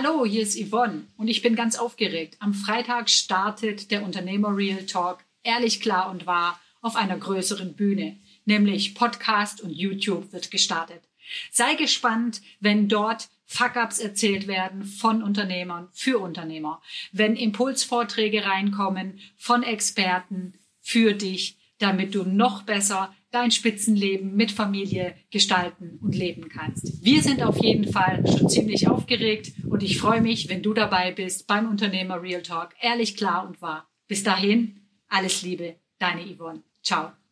Hallo, hier ist Yvonne und ich bin ganz aufgeregt. Am Freitag startet der Unternehmer Real Talk ehrlich klar und wahr auf einer größeren Bühne, nämlich Podcast und YouTube wird gestartet. Sei gespannt, wenn dort Fuck-ups erzählt werden von Unternehmern für Unternehmer, wenn Impulsvorträge reinkommen von Experten für dich, damit du noch besser dein Spitzenleben mit Familie gestalten und leben kannst. Wir sind auf jeden Fall schon ziemlich aufgeregt und ich freue mich, wenn du dabei bist beim Unternehmer Real Talk. Ehrlich, klar und wahr. Bis dahin, alles Liebe, deine Yvonne. Ciao.